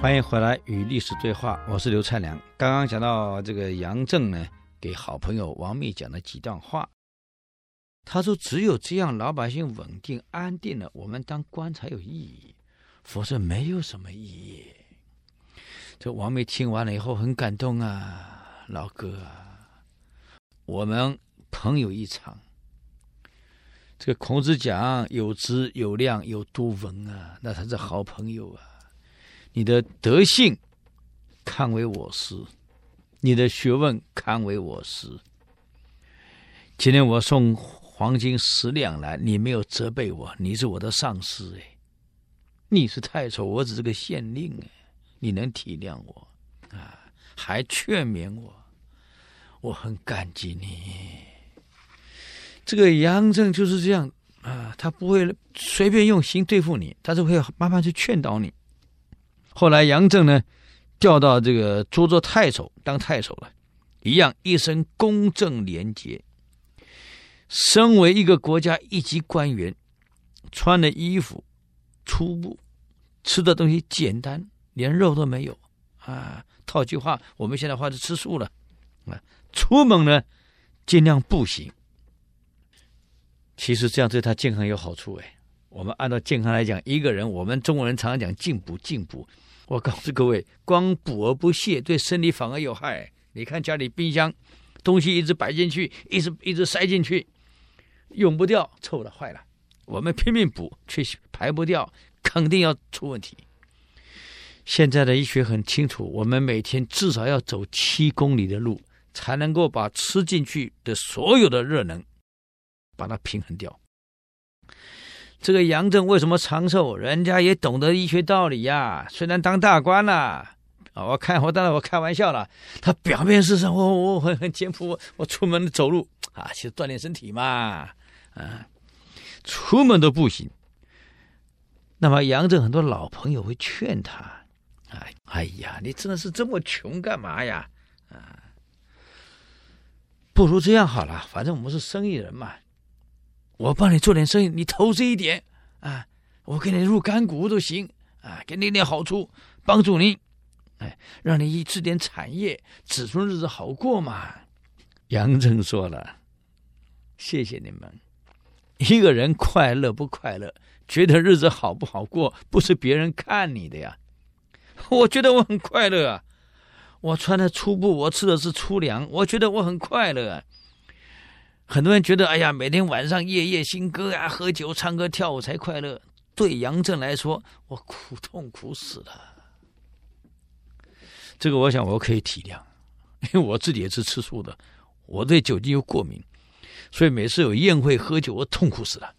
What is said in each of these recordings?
欢迎回来与历史对话，我是刘灿良。刚刚讲到这个杨震呢，给好朋友王密讲了几段话。他说：“只有这样，老百姓稳定安定了，我们当官才有意义，否则没有什么意义。”这王密听完了以后很感动啊，老哥啊，我们朋友一场。这个孔子讲有知有量有多文啊，那才是好朋友啊。你的德性堪为我师，你的学问堪为我师。今天我送黄金十两来，你没有责备我，你是我的上司哎，你是太守，我只是个县令哎，你能体谅我啊？还劝勉我，我很感激你。这个杨震就是这样啊，他不会随便用刑对付你，他是会慢慢去劝导你。后来杨震呢，调到这个涿州太守当太守了，一样一生公正廉洁。身为一个国家一级官员，穿的衣服粗布，吃的东西简单，连肉都没有啊。套句话，我们现在话是吃素了啊。出门呢，尽量步行。其实这样对他健康有好处哎。我们按照健康来讲，一个人，我们中国人常常讲进补进补。我告诉各位，光补而不泻，对身体反而有害。你看家里冰箱，东西一直摆进去，一直一直塞进去，用不掉，臭了坏了。我们拼命补，却排不掉，肯定要出问题。现在的医学很清楚，我们每天至少要走七公里的路，才能够把吃进去的所有的热能，把它平衡掉。这个杨震为什么长寿？人家也懂得医学道理呀。虽然当大官了，啊，我看我当然我开玩笑了。他表面是说我我很很简朴，我出门走路啊，其实锻炼身体嘛，啊，出门都步行。那么杨震很多老朋友会劝他，哎哎呀，你真的是这么穷干嘛呀？啊，不如这样好了，反正我们是生意人嘛。我帮你做点生意，你投资一点啊，我给你入干股都行啊，给你点好处，帮助你，哎，让你一置点产业，子孙日子好过嘛。杨震说了：“谢谢你们。一个人快乐不快乐，觉得日子好不好过，不是别人看你的呀。我觉得我很快乐啊，我穿的粗布，我吃的是粗粮，我觉得我很快乐啊。”很多人觉得，哎呀，每天晚上夜夜笙歌啊，喝酒、唱歌、跳舞才快乐。对杨震来说，我苦痛苦死了。这个，我想我可以体谅，因为我自己也是吃素的，我对酒精又过敏，所以每次有宴会喝酒，我痛苦死了。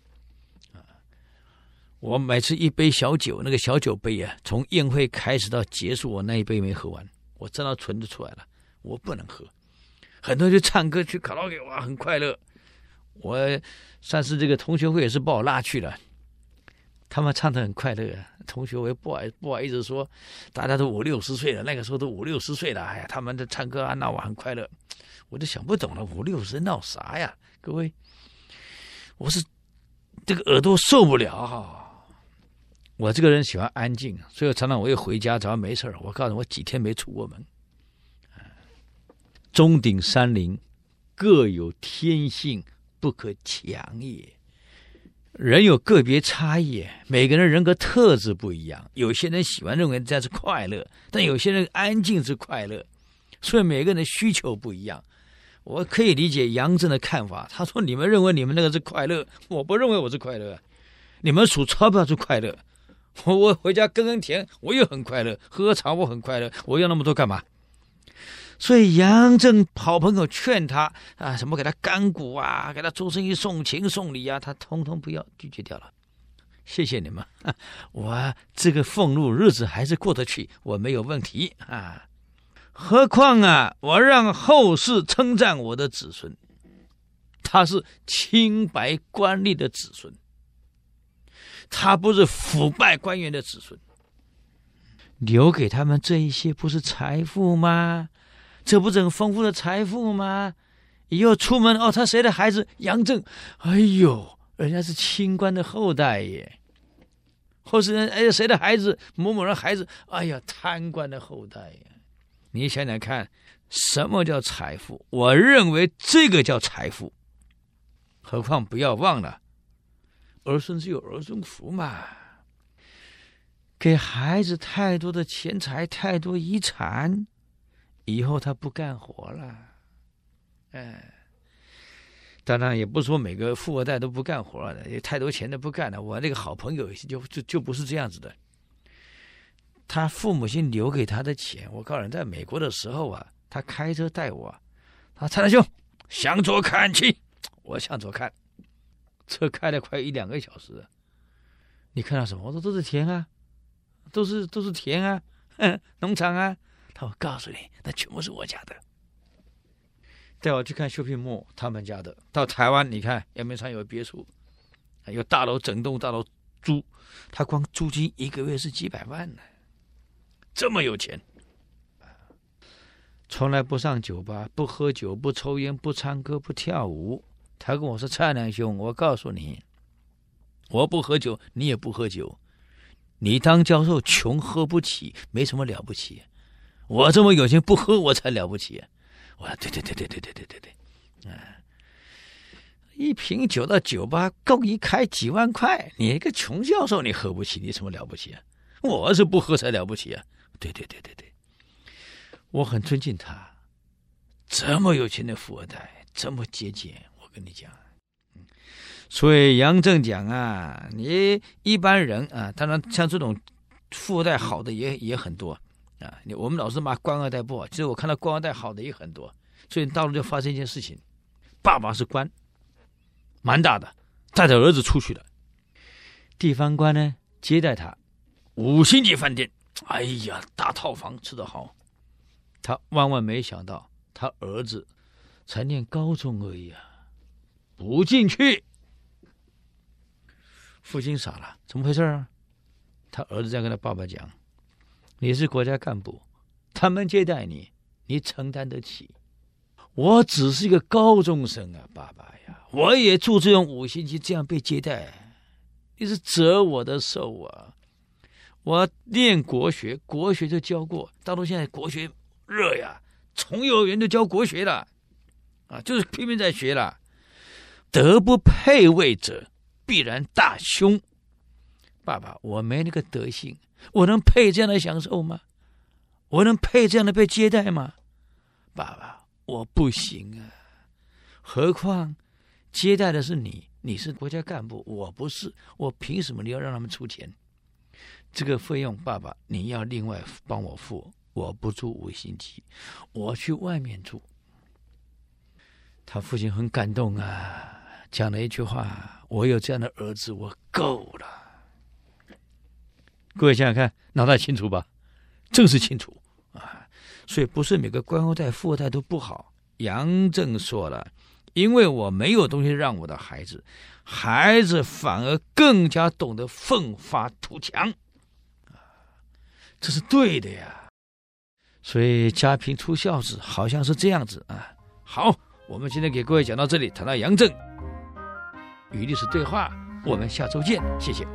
我每次一杯小酒，那个小酒杯啊，从宴会开始到结束，我那一杯没喝完，我真的存着出来了，我不能喝。很多人去唱歌去卡拉 OK，哇，很快乐。我上次这个同学会也是把我拉去了，他们唱的很快乐。同学我也不好不好意思说，大家都五六十岁了，那个时候都五六十岁了，哎呀，他们在唱歌啊闹我很快乐。我都想不懂了，五六十闹啥呀？各位，我是这个耳朵受不了哈。我这个人喜欢安静，所以常常我一回家，只要没事我告诉，我几天没出过门。钟鼎山林，各有天性，不可强也。人有个别差异，每个人人格特质不一样。有些人喜欢认为这是快乐，但有些人安静是快乐。所以每个人的需求不一样。我可以理解杨震的看法。他说：“你们认为你们那个是快乐，我不认为我是快乐。你们数钞票是快乐，我我回家耕耕田，我也很快乐。喝喝茶我很快乐，我要那么多干嘛？”所以杨震好朋友劝他啊，什么给他干股啊，给他做生意送情送礼啊，他通通不要，拒绝掉了。谢谢你们，我这个俸禄日子还是过得去，我没有问题啊。何况啊，我让后世称赞我的子孙，他是清白官吏的子孙，他不是腐败官员的子孙，留给他们这一些不是财富吗？这不是很丰富的财富吗？以后出门哦，他谁的孩子？杨震，哎呦，人家是清官的后代耶！或是哎谁的孩子，某某人孩子，哎呀，贪官的后代呀！你想想看，什么叫财富？我认为这个叫财富。何况不要忘了，儿孙自有儿孙福嘛。给孩子太多的钱财，太多遗产，以后他不干活了。哎，当然也不是说每个富二代都不干活了，有太多钱的不干了。我那个好朋友就就就不是这样子的。他父母亲留给他的钱，我告诉你，在美国的时候啊，他开车带我，他蔡大兄向左看齐，我向左看，车开了快一两个小时，你看到什么？我说都是田啊。都是都是田啊，农场啊。他会：“告诉你，那全部是我家的。”带我去看 shopping mall，他们家的。到台湾，你看阳明山有别墅，有大楼，整栋大楼租，他光租金一个月是几百万呢，这么有钱。从来不上酒吧，不喝酒，不抽烟，不唱歌，不跳舞。他跟我说：“蔡良兄，我告诉你，我不喝酒，你也不喝酒。”你当教授穷喝不起，没什么了不起。我这么有钱不喝我才了不起。我说对对对对对对对对对，啊，一瓶酒到酒吧够一开几万块，你一个穷教授你喝不起，你什么了不起啊？我是不喝才了不起啊！对对对对对，我很尊敬他，这么有钱的富二代，这么节俭，我跟你讲。所以杨正讲啊，你一般人啊，当然像这种富二代好的也也很多啊。你我们老是骂官二代不好，其实我看到官二代好的也很多。所以大陆就发生一件事情，爸爸是官，蛮大的，带着儿子出去了。地方官呢接待他，五星级饭店，哎呀，大套房吃得好。他万万没想到，他儿子才念高中而已啊，不进去。父亲傻了，怎么回事啊？他儿子在跟他爸爸讲：“你是国家干部，他们接待你，你承担得起。我只是一个高中生啊，爸爸呀，我也住这种五星级，这样被接待，你是折我的寿啊！我念国学，国学就教过，大陆现在国学热呀，从幼儿园就教国学了，啊，就是拼命在学了。德不配位者。”必然大凶，爸爸，我没那个德行，我能配这样的享受吗？我能配这样的被接待吗？爸爸，我不行啊！何况接待的是你，你是国家干部，我不是，我凭什么你要让他们出钱？这个费用，爸爸你要另外帮我付，我不住五星级，我去外面住。他父亲很感动啊。讲了一句话：“我有这样的儿子，我够了。”各位想想看，脑袋清楚吧？正是清楚啊！所以不是每个官二代、富二代都不好。杨正说了：“因为我没有东西让我的孩子，孩子反而更加懂得奋发图强啊，这是对的呀。”所以家贫出孝子，好像是这样子啊。好，我们今天给各位讲到这里，谈到杨正。与历史对话，我们下周见，谢谢。